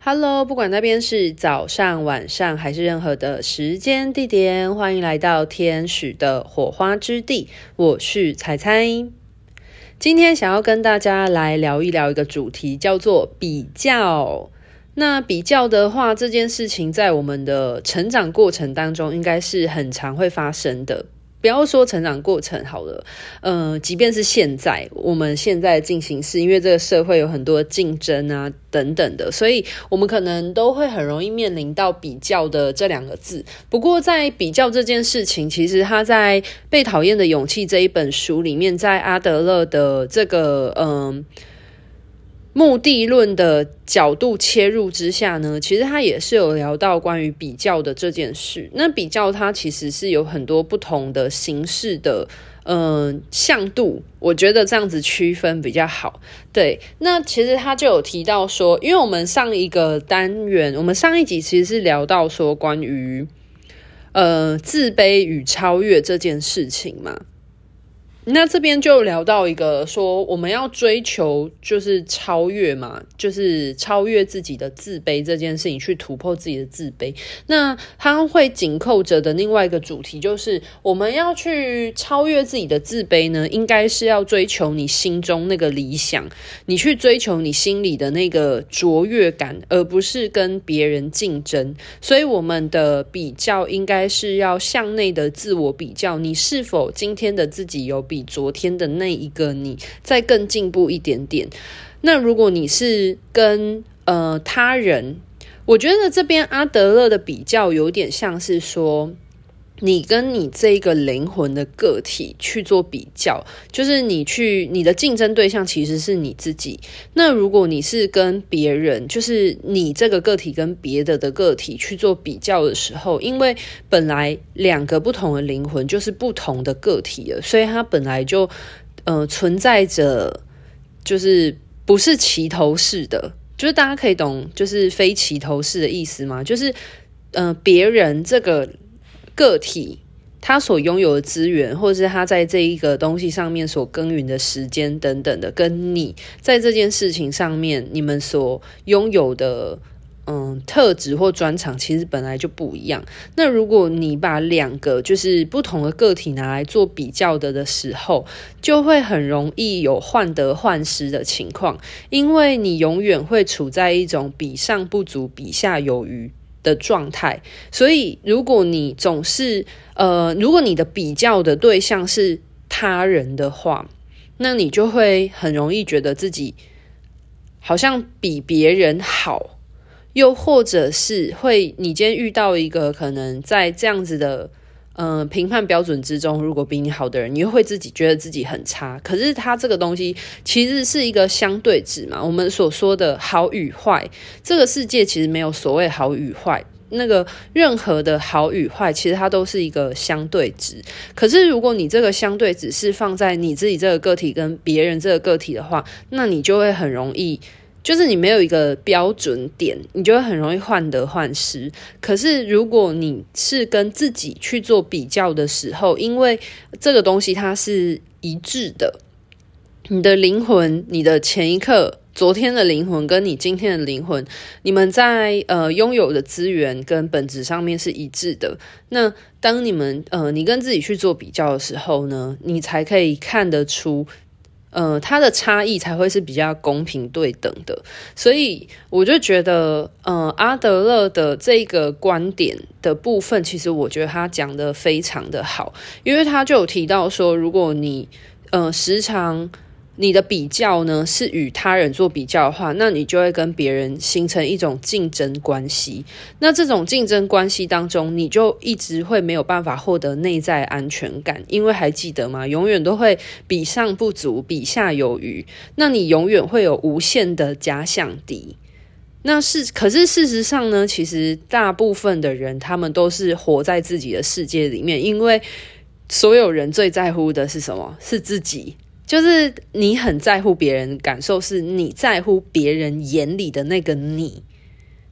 Hello，不管那边是早上、晚上还是任何的时间地点，欢迎来到天使的火花之地。我是彩彩，今天想要跟大家来聊一聊一个主题，叫做比较。那比较的话，这件事情在我们的成长过程当中，应该是很常会发生的。不要说成长过程好了，呃，即便是现在，我们现在进行式，因为这个社会有很多竞争啊等等的，所以我们可能都会很容易面临到比较的这两个字。不过，在比较这件事情，其实他在《被讨厌的勇气》这一本书里面，在阿德勒的这个嗯。目的论的角度切入之下呢，其实他也是有聊到关于比较的这件事。那比较它其实是有很多不同的形式的，嗯、呃，向度。我觉得这样子区分比较好。对，那其实他就有提到说，因为我们上一个单元，我们上一集其实是聊到说关于呃自卑与超越这件事情嘛。那这边就聊到一个说，我们要追求就是超越嘛，就是超越自己的自卑这件事情，去突破自己的自卑。那它会紧扣着的另外一个主题就是，我们要去超越自己的自卑呢，应该是要追求你心中那个理想，你去追求你心里的那个卓越感，而不是跟别人竞争。所以我们的比较应该是要向内的自我比较，你是否今天的自己有比。比昨天的那一个你再更进步一点点。那如果你是跟呃他人，我觉得这边阿德勒的比较有点像是说。你跟你这一个灵魂的个体去做比较，就是你去你的竞争对象其实是你自己。那如果你是跟别人，就是你这个个体跟别的的个体去做比较的时候，因为本来两个不同的灵魂就是不同的个体了，所以它本来就呃存在着，就是不是齐头式的，就是大家可以懂，就是非齐头式的意思吗？就是呃别人这个。个体他所拥有的资源，或者是他在这一个东西上面所耕耘的时间等等的，跟你在这件事情上面你们所拥有的嗯特质或专长，其实本来就不一样。那如果你把两个就是不同的个体拿来做比较的的时候，就会很容易有患得患失的情况，因为你永远会处在一种比上不足，比下有余。的状态，所以如果你总是呃，如果你的比较的对象是他人的话，那你就会很容易觉得自己好像比别人好，又或者是会你今天遇到一个可能在这样子的。嗯、呃，评判标准之中，如果比你好的人，你又会自己觉得自己很差。可是他这个东西其实是一个相对值嘛。我们所说的好与坏，这个世界其实没有所谓好与坏。那个任何的好与坏，其实它都是一个相对值。可是如果你这个相对值是放在你自己这个个体跟别人这个个体的话，那你就会很容易。就是你没有一个标准点，你就会很容易患得患失。可是如果你是跟自己去做比较的时候，因为这个东西它是一致的，你的灵魂，你的前一刻、昨天的灵魂跟你今天的灵魂，你们在呃拥有的资源跟本质上面是一致的。那当你们呃你跟自己去做比较的时候呢，你才可以看得出。呃，他的差异才会是比较公平对等的，所以我就觉得，呃，阿德勒的这个观点的部分，其实我觉得他讲的非常的好，因为他就有提到说，如果你呃时常。你的比较呢，是与他人做比较的话，那你就会跟别人形成一种竞争关系。那这种竞争关系当中，你就一直会没有办法获得内在安全感，因为还记得吗？永远都会比上不足，比下有余。那你永远会有无限的假想敌。那是，可是事实上呢，其实大部分的人他们都是活在自己的世界里面，因为所有人最在乎的是什么？是自己。就是你很在乎别人感受，是你在乎别人眼里的那个你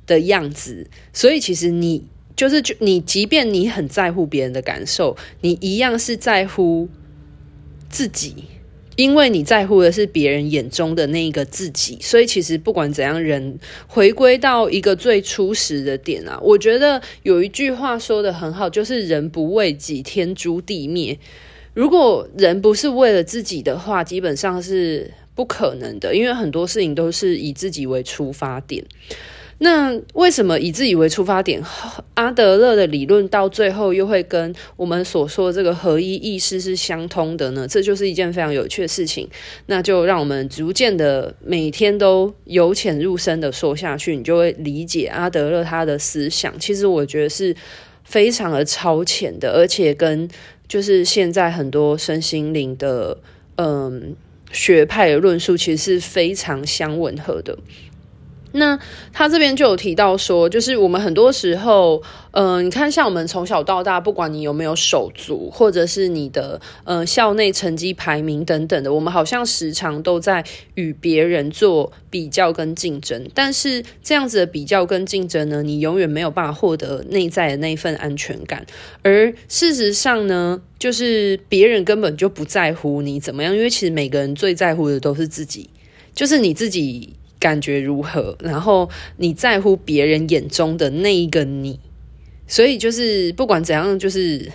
的样子，所以其实你就是就你，即便你很在乎别人的感受，你一样是在乎自己。因为你在乎的是别人眼中的那一个自己，所以其实不管怎样，人回归到一个最初始的点啊，我觉得有一句话说得很好，就是“人不为己，天诛地灭”。如果人不是为了自己的话，基本上是不可能的，因为很多事情都是以自己为出发点。那为什么以自己为出发点？阿德勒的理论到最后又会跟我们所说的这个合一意识是相通的呢？这就是一件非常有趣的事情。那就让我们逐渐的每天都由浅入深的说下去，你就会理解阿德勒他的思想。其实我觉得是非常的超前的，而且跟就是现在很多身心灵的嗯学派的论述，其实是非常相吻合的。那他这边就有提到说，就是我们很多时候，嗯、你看，像我们从小到大，不管你有没有手足，或者是你的呃校内成绩排名等等的，我们好像时常都在与别人做比较跟竞争。但是这样子的比较跟竞争呢，你永远没有办法获得内在的那份安全感。而事实上呢，就是别人根本就不在乎你怎么样，因为其实每个人最在乎的都是自己，就是你自己。感觉如何？然后你在乎别人眼中的那一个你，所以就是不管怎样，就是。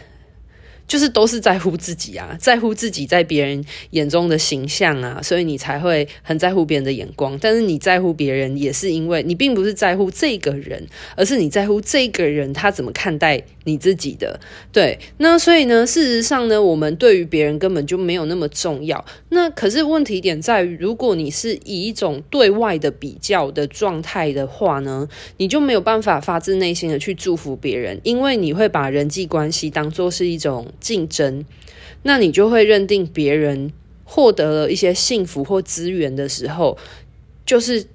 就是都是在乎自己啊，在乎自己在别人眼中的形象啊，所以你才会很在乎别人的眼光。但是你在乎别人，也是因为你并不是在乎这个人，而是你在乎这个人他怎么看待你自己的。对，那所以呢，事实上呢，我们对于别人根本就没有那么重要。那可是问题点在于，如果你是以一种对外的比较的状态的话呢，你就没有办法发自内心的去祝福别人，因为你会把人际关系当作是一种。竞争，那你就会认定别人获得了一些幸福或资源的时候，就是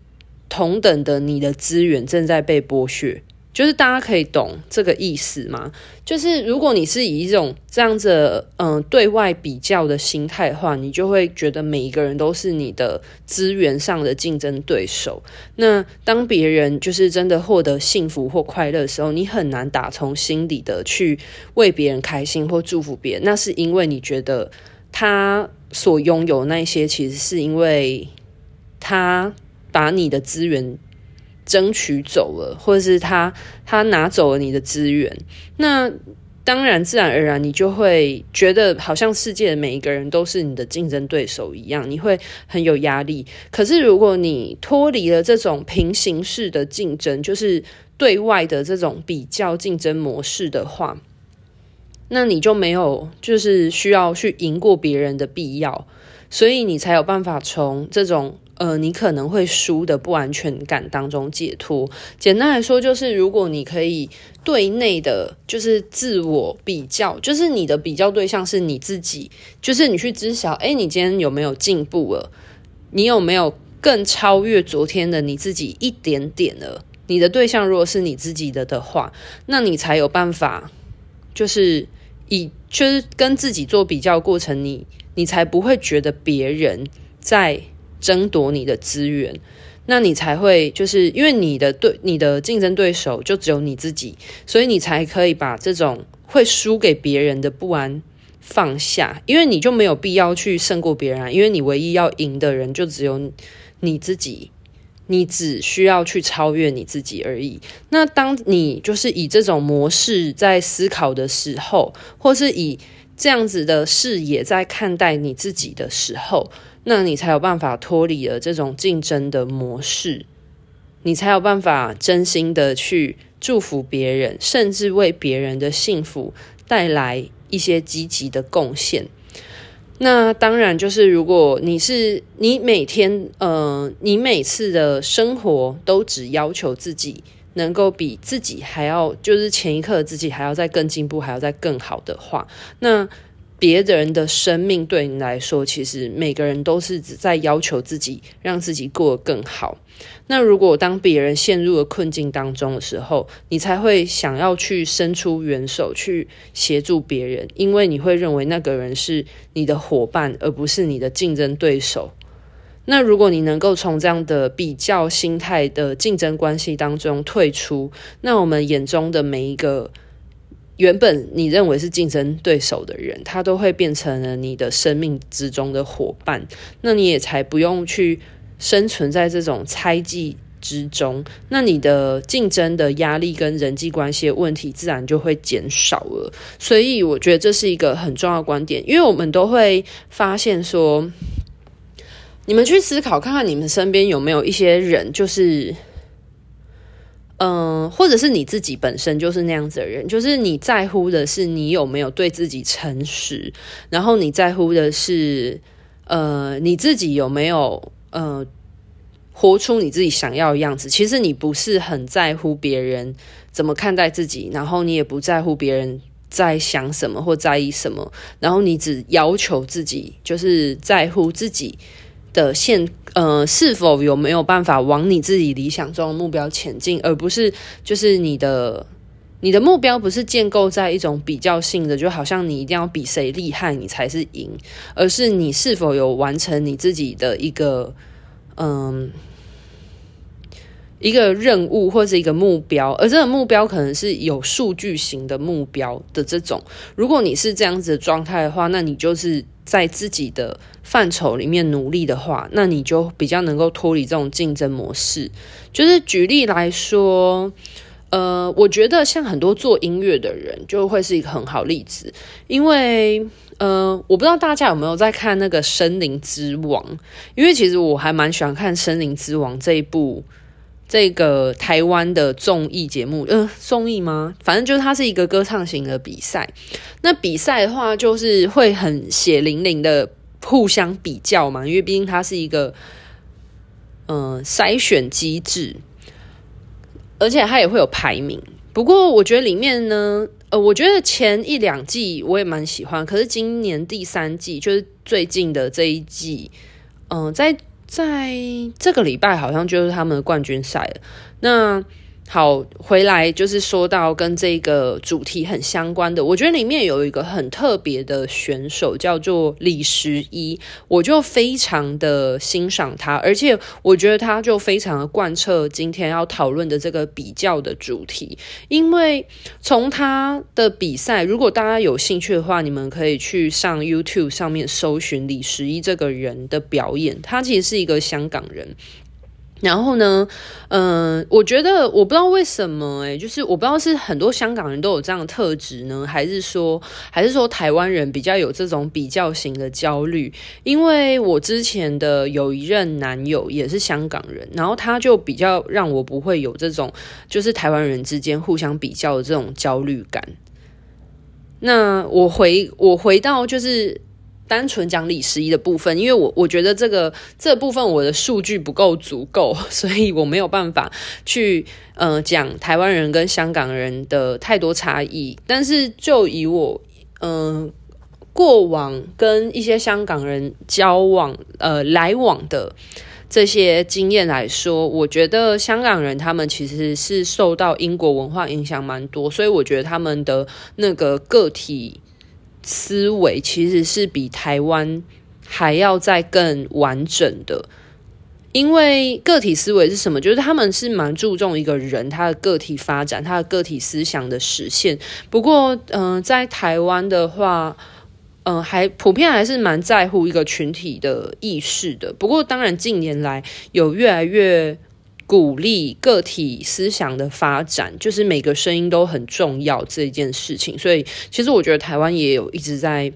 同等的，你的资源正在被剥削。就是大家可以懂这个意思吗？就是如果你是以一种这样子嗯、对外比较的心态的话，你就会觉得每一个人都是你的资源上的竞争对手。那当别人就是真的获得幸福或快乐的时候，你很难打从心底的去为别人开心或祝福别人。那是因为你觉得他所拥有那些，其实是因为他把你的资源。争取走了，或者是他他拿走了你的资源，那当然自然而然你就会觉得好像世界的每一个人都是你的竞争对手一样，你会很有压力。可是如果你脱离了这种平行式的竞争，就是对外的这种比较竞争模式的话，那你就没有就是需要去赢过别人的必要，所以你才有办法从这种。呃，你可能会输的不安全感当中解脱。简单来说，就是如果你可以对内的，就是自我比较，就是你的比较对象是你自己，就是你去知晓，哎，你今天有没有进步了？你有没有更超越昨天的你自己一点点了？你的对象如果是你自己的的话，那你才有办法，就是以就是跟自己做比较过程，你你才不会觉得别人在。争夺你的资源，那你才会就是因为你的对你的竞争对手就只有你自己，所以你才可以把这种会输给别人的不安放下，因为你就没有必要去胜过别人，因为你唯一要赢的人就只有你自己，你只需要去超越你自己而已。那当你就是以这种模式在思考的时候，或是以这样子的视野在看待你自己的时候，那你才有办法脱离了这种竞争的模式，你才有办法真心的去祝福别人，甚至为别人的幸福带来一些积极的贡献。那当然，就是如果你是你每天，呃，你每次的生活都只要求自己能够比自己还要，就是前一刻自己还要再更进步，还要再更好的话，那。别人的生命对你来说，其实每个人都是在要求自己，让自己过得更好。那如果当别人陷入了困境当中的时候，你才会想要去伸出援手去协助别人，因为你会认为那个人是你的伙伴，而不是你的竞争对手。那如果你能够从这样的比较心态的竞争关系当中退出，那我们眼中的每一个。原本你认为是竞争对手的人，他都会变成了你的生命之中的伙伴，那你也才不用去生存在这种猜忌之中，那你的竞争的压力跟人际关系的问题自然就会减少了。所以我觉得这是一个很重要的观点，因为我们都会发现说，你们去思考看看，你们身边有没有一些人，就是。嗯，或者是你自己本身就是那样子的人，就是你在乎的是你有没有对自己诚实，然后你在乎的是，呃，你自己有没有呃活出你自己想要的样子。其实你不是很在乎别人怎么看待自己，然后你也不在乎别人在想什么或在意什么，然后你只要求自己，就是在乎自己的现。呃，是否有没有办法往你自己理想中的目标前进，而不是就是你的你的目标不是建构在一种比较性的，就好像你一定要比谁厉害你才是赢，而是你是否有完成你自己的一个嗯。一个任务或者一个目标，而这个目标可能是有数据型的目标的这种。如果你是这样子的状态的话，那你就是在自己的范畴里面努力的话，那你就比较能够脱离这种竞争模式。就是举例来说，呃，我觉得像很多做音乐的人就会是一个很好例子，因为呃，我不知道大家有没有在看那个《森林之王》，因为其实我还蛮喜欢看《森林之王》这一部。这个台湾的综艺节目，嗯、呃，综艺吗？反正就是它是一个歌唱型的比赛。那比赛的话，就是会很血淋淋的互相比较嘛，因为毕竟它是一个嗯、筛选机制，而且它也会有排名。不过我觉得里面呢，呃，我觉得前一两季我也蛮喜欢，可是今年第三季就是最近的这一季，嗯、在。在这个礼拜，好像就是他们的冠军赛了。那好，回来就是说到跟这个主题很相关的，我觉得里面有一个很特别的选手，叫做李十一，我就非常的欣赏他，而且我觉得他就非常的贯彻今天要讨论的这个比较的主题，因为从他的比赛，如果大家有兴趣的话，你们可以去上 YouTube 上面搜寻李十一这个人的表演，他其实是一个香港人。然后呢，嗯、我觉得我不知道为什么、欸，诶就是我不知道是很多香港人都有这样的特质呢，还是说，还是说台湾人比较有这种比较型的焦虑？因为我之前的有一任男友也是香港人，然后他就比较让我不会有这种，就是台湾人之间互相比较的这种焦虑感。那我回我回到就是。单纯讲李十一的部分，因为我我觉得这个这部分我的数据不够足够，所以我没有办法去呃讲台湾人跟香港人的太多差异。但是就以我嗯、呃、过往跟一些香港人交往呃来往的这些经验来说，我觉得香港人他们其实是受到英国文化影响蛮多，所以我觉得他们的那个个体。思维其实是比台湾还要再更完整的，因为个体思维是什么？就是他们是蛮注重一个人他的个体发展，他的个体思想的实现。不过，嗯、在台湾的话，嗯、呃，还普遍还是蛮在乎一个群体的意识的。不过，当然近年来有越来越。鼓励个体思想的发展，就是每个声音都很重要这一件事情。所以，其实我觉得台湾也有一直在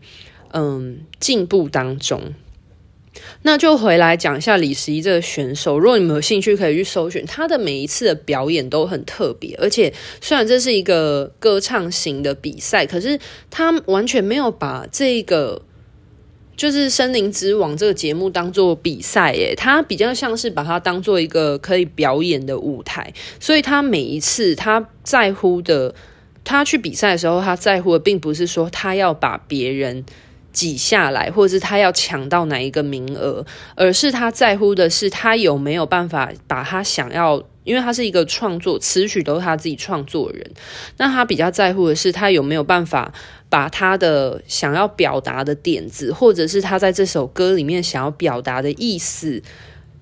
嗯进步当中。那就回来讲一下李十一这个选手，如果你们有兴趣，可以去搜寻他的每一次的表演都很特别。而且，虽然这是一个歌唱型的比赛，可是他完全没有把这个。就是《森林之王》这个节目当做比赛，诶，他比较像是把它当做一个可以表演的舞台，所以他每一次他在乎的，他去比赛的时候，他在乎的并不是说他要把别人挤下来，或者是他要抢到哪一个名额，而是他在乎的是他有没有办法把他想要。因为他是一个创作词曲都是他自己创作的人，那他比较在乎的是他有没有办法把他的想要表达的点子，或者是他在这首歌里面想要表达的意思，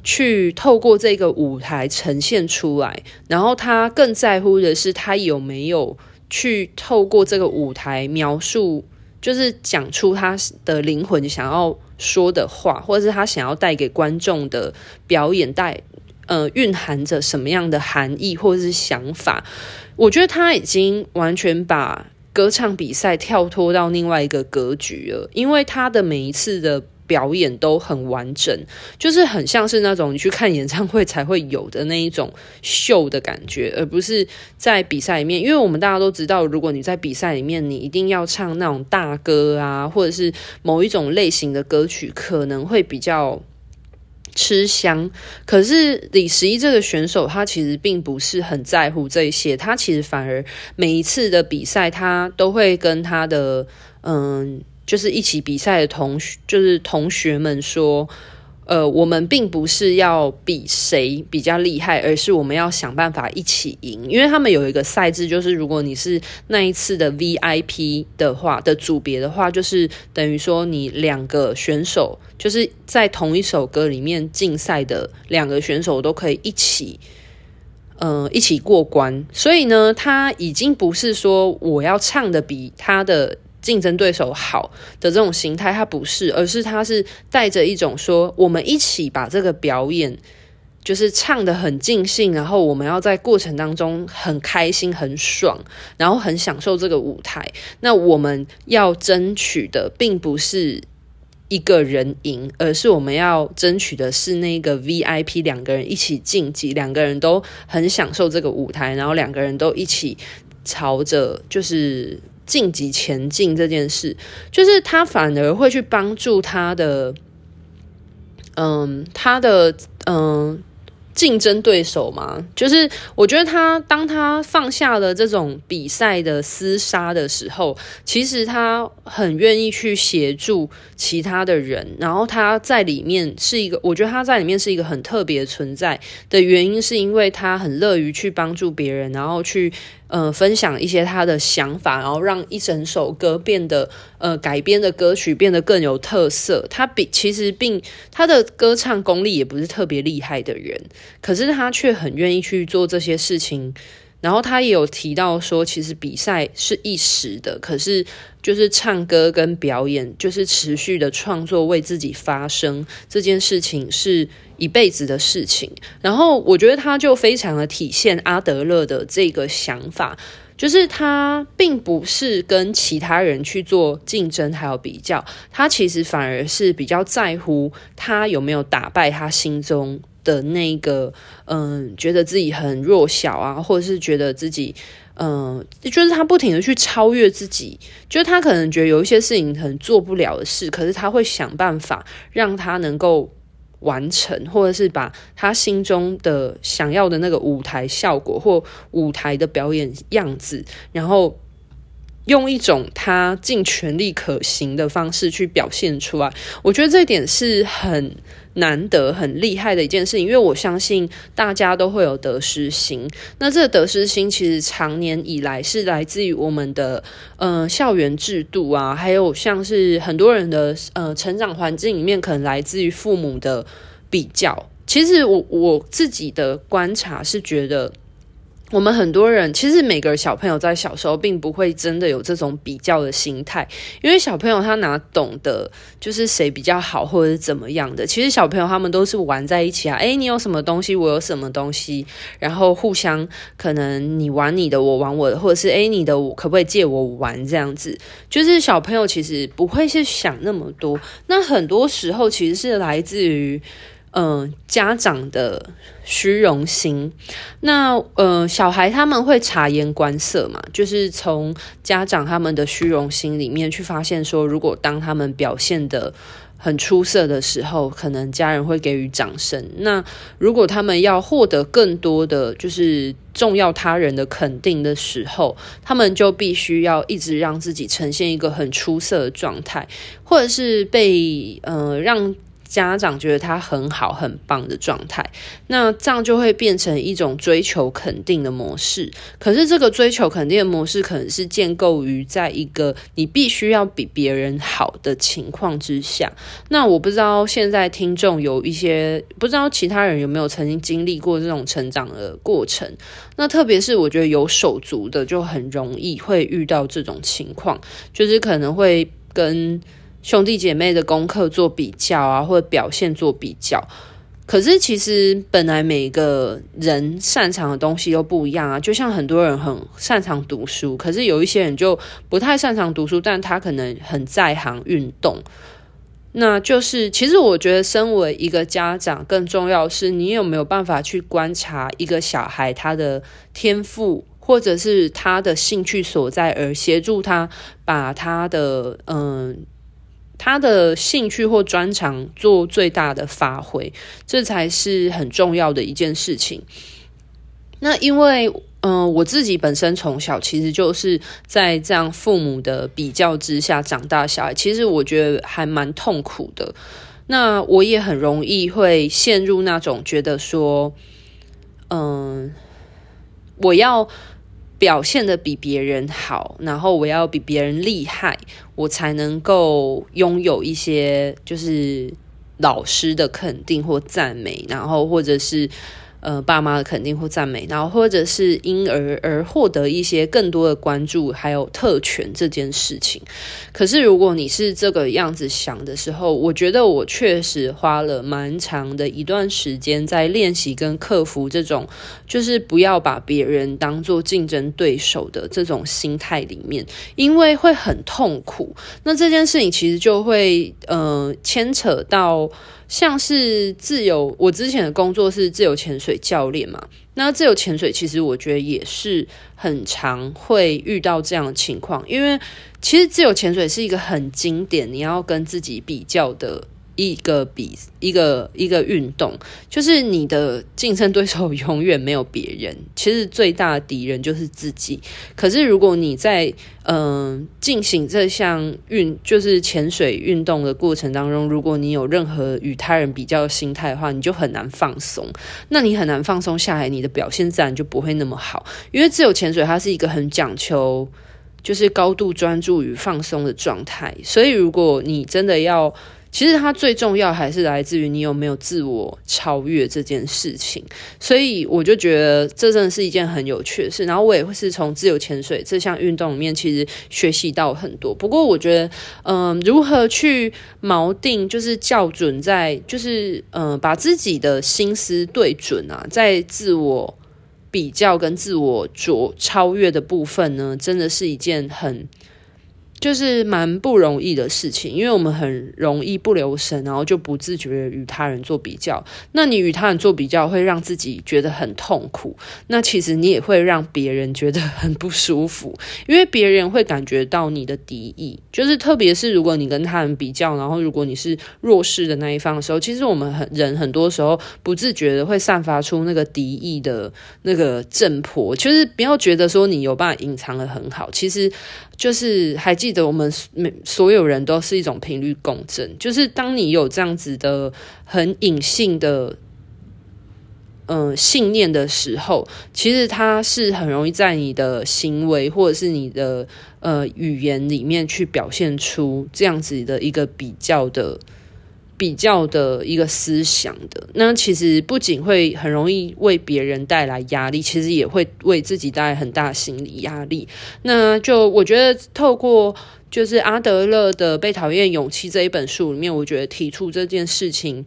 去透过这个舞台呈现出来。然后他更在乎的是他有没有去透过这个舞台描述，就是讲出他的灵魂想要说的话，或者是他想要带给观众的表演带呃蕴含着什么样的含义或者是想法。我觉得他已经完全把歌唱比赛跳脱到另外一个格局了，因为他的每一次的。表演都很完整，就是很像是那种你去看演唱会才会有的那一种秀的感觉，而不是在比赛里面。因为我们大家都知道，如果你在比赛里面，你一定要唱那种大歌啊，或者是某一种类型的歌曲，可能会比较吃香。可是李十一这个选手，他其实并不是很在乎这些，他其实反而每一次的比赛，他都会跟他的嗯。就是一起比赛的同学，就是同学们说，呃，我们并不是要比谁比较厉害，而是我们要想办法一起赢。因为他们有一个赛制，就是如果你是那一次的 VIP 的话的组别的话，就是等于说你两个选手就是在同一首歌里面竞赛的两个选手都可以一起，呃，一起过关。所以呢，他已经不是说我要唱的比他的。竞争对手好的这种形态，他不是，而是他是带着一种说，我们一起把这个表演就是唱得很尽兴，然后我们要在过程当中很开心、很爽，然后很享受这个舞台。那我们要争取的并不是一个人赢，而是我们要争取的是那个 VIP 两个人一起晋级，两个人都很享受这个舞台，然后两个人都一起朝着就是。晋级前进这件事，就是他反而会去帮助他的，嗯，他的嗯。竞争对手嘛，就是我觉得他当他放下了这种比赛的厮杀的时候，其实他很愿意去协助其他的人，然后他在里面是一个，我觉得他在里面是一个很特别存在的原因，是因为他很乐于去帮助别人，然后去呃分享一些他的想法，然后让一整首歌变得呃改编的歌曲变得更有特色。他比其实并他的歌唱功力也不是特别厉害的人。可是他却很愿意去做这些事情，然后他也有提到说，其实比赛是一时的，可是就是唱歌跟表演，就是持续的创作，为自己发声这件事情是一辈子的事情。然后我觉得他就非常的体现阿德勒的这个想法，就是他并不是跟其他人去做竞争还有比较，他其实反而是比较在乎他有没有打败他心中。的那个，嗯，觉得自己很弱小啊，或者是觉得自己，嗯，就是他不停的去超越自己，就是他可能觉得有一些事情很做不了的事，可是他会想办法让他能够完成，或者是把他心中的想要的那个舞台效果或舞台的表演样子，然后用一种他尽全力可行的方式去表现出来。我觉得这一点是很。难得很厉害的一件事情，因为我相信大家都会有得失心。那这个得失心其实长年以来是来自于我们的呃校园制度啊，还有像是很多人的呃成长环境里面，可能来自于父母的比较。其实我我自己的观察是觉得。我们很多人其实每个小朋友在小时候并不会真的有这种比较的心态，因为小朋友他哪懂得就是谁比较好或者怎么样的。其实小朋友他们都是玩在一起啊，诶，你有什么东西，我有什么东西，然后互相可能你玩你的，我玩我的，或者是诶，你的我可不可以借我玩这样子。就是小朋友其实不会去想那么多，那很多时候其实是来自于。嗯、家长的虚荣心，那呃，小孩他们会察言观色嘛，就是从家长他们的虚荣心里面去发现说，如果当他们表现得很出色的时候，可能家人会给予掌声。那如果他们要获得更多的就是重要他人的肯定的时候，他们就必须要一直让自己呈现一个很出色的状态，或者是被呃让。家长觉得他很好、很棒的状态，那这样就会变成一种追求肯定的模式。可是这个追求肯定的模式，可能是建构于在一个你必须要比别人好的情况之下。那我不知道现在听众有一些，不知道其他人有没有曾经经历过这种成长的过程。那特别是我觉得有手足的，就很容易会遇到这种情况，就是可能会跟。兄弟姐妹的功课做比较啊，或者表现做比较，可是其实本来每个人擅长的东西都不一样啊。就像很多人很擅长读书，可是有一些人就不太擅长读书，但他可能很在行运动。那就是，其实我觉得，身为一个家长，更重要是你有没有办法去观察一个小孩他的天赋，或者是他的兴趣所在，而协助他把他的嗯。他的兴趣或专长做最大的发挥，这才是很重要的一件事情。那因为，嗯、我自己本身从小其实就是在这样父母的比较之下长大小孩，其实我觉得还蛮痛苦的。那我也很容易会陷入那种觉得说，嗯、我要。表现的比别人好，然后我要比别人厉害，我才能够拥有一些就是老师的肯定或赞美，然后或者是。呃，爸妈的肯定或赞美，然后或者是因而而获得一些更多的关注，还有特权这件事情。可是，如果你是这个样子想的时候，我觉得我确实花了蛮长的一段时间在练习跟克服这种，就是不要把别人当做竞争对手的这种心态里面，因为会很痛苦。那这件事情其实就会呃牵扯到。像是自由，我之前的工作是自由潜水水教练嘛，那自由潜水其实我觉得也是很常会遇到这样的情况，因为其实自由潜水是一个很经典，你要跟自己比较的。一个比一个一个运动，就是你的竞争对手永远没有别人，其实最大的敌人就是自己。可是如果你在嗯、进行这项运就是潜水运动的过程当中，如果你有任何与他人比较的心态的话，你就很难放松。那你很难放松下来，你的表现自然就不会那么好。因为自由潜水它是一个很讲求就是高度专注与放松的状态，所以如果你真的要。其实它最重要还是来自于你有没有自我超越这件事情，所以我就觉得这真的是一件很有趣的事。然后我也会是从自由潜水这项运动里面，其实学习到很多。不过我觉得，嗯、如何去锚定，就是校准在，就是嗯、把自己的心思对准啊，在自我比较跟自我卓超越的部分呢，真的是一件很。就是蛮不容易的事情，因为我们很容易不留神，然后就不自觉与他人做比较。那你与他人做比较，会让自己觉得很痛苦。那其实你也会让别人觉得很不舒服，因为别人会感觉到你的敌意。就是特别是如果你跟他人比较，然后如果你是弱势的那一方的时候，其实我们很人很多时候不自觉的会散发出那个敌意的那个震波。就是不要觉得说你有办法隐藏得很好，其实。就是还记得我们每所有人都是一种频率共振，就是当你有这样子的很隐性的嗯、信念的时候，其实它是很容易在你的行为或者是你的呃语言里面去表现出这样子的一个比较的。比较的一个思想的，那其实不仅会很容易为别人带来压力，其实也会为自己带来很大心理压力。那就我觉得，透过就是阿德勒的《被讨厌勇气》这一本书里面，我觉得提出这件事情，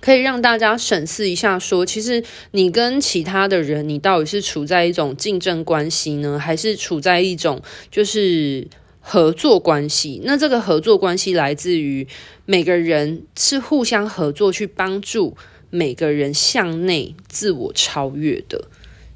可以让大家审视一下说，说其实你跟其他的人，你到底是处在一种竞争关系呢，还是处在一种就是。合作关系，那这个合作关系来自于每个人是互相合作去帮助每个人向内自我超越的，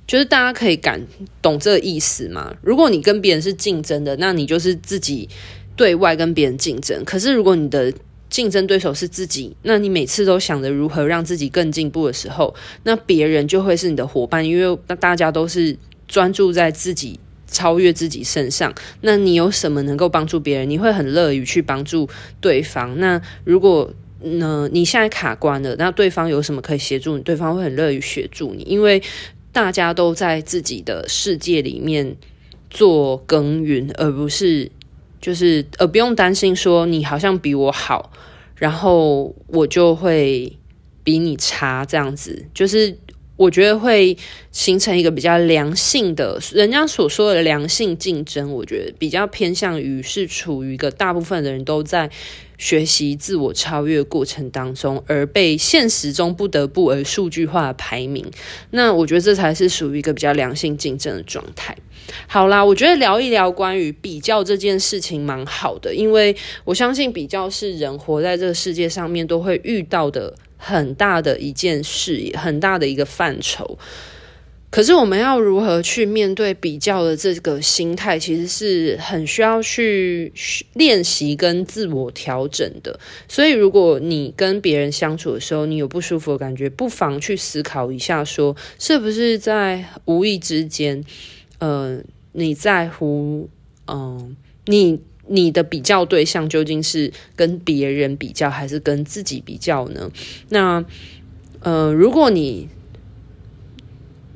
就是大家可以感懂这个意思吗？如果你跟别人是竞争的，那你就是自己对外跟别人竞争。可是如果你的竞争对手是自己，那你每次都想着如何让自己更进步的时候，那别人就会是你的伙伴，因为那大家都是专注在自己。超越自己身上，那你有什么能够帮助别人？你会很乐于去帮助对方。那如果呢，你现在卡关了，那对方有什么可以协助你？对方会很乐于协助你，因为大家都在自己的世界里面做耕耘，而不是就是呃，不用担心说你好像比我好，然后我就会比你差这样子，就是。我觉得会形成一个比较良性的，人家所说的良性竞争，我觉得比较偏向于是处于一个大部分的人都在学习自我超越过程当中，而被现实中不得不而数据化的排名。那我觉得这才是属于一个比较良性竞争的状态。好啦，我觉得聊一聊关于比较这件事情蛮好的，因为我相信比较是人活在这个世界上面都会遇到的。很大的一件事，很大的一个范畴。可是我们要如何去面对比较的这个心态，其实是很需要去练习跟自我调整的。所以，如果你跟别人相处的时候，你有不舒服的感觉，不妨去思考一下，说是不是在无意之间，呃，你在乎，嗯、你。你的比较对象究竟是跟别人比较，还是跟自己比较呢？那，呃，如果你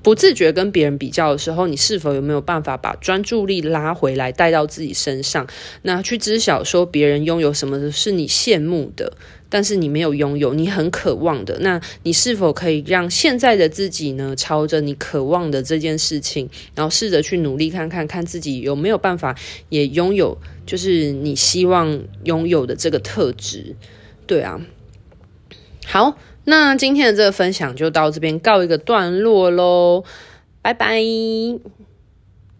不自觉跟别人比较的时候，你是否有没有办法把专注力拉回来，带到自己身上？那去知晓说别人拥有什么是你羡慕的？但是你没有拥有，你很渴望的，那你是否可以让现在的自己呢，朝着你渴望的这件事情，然后试着去努力看看，看自己有没有办法也拥有，就是你希望拥有的这个特质，对啊。好，那今天的这个分享就到这边告一个段落喽，拜拜。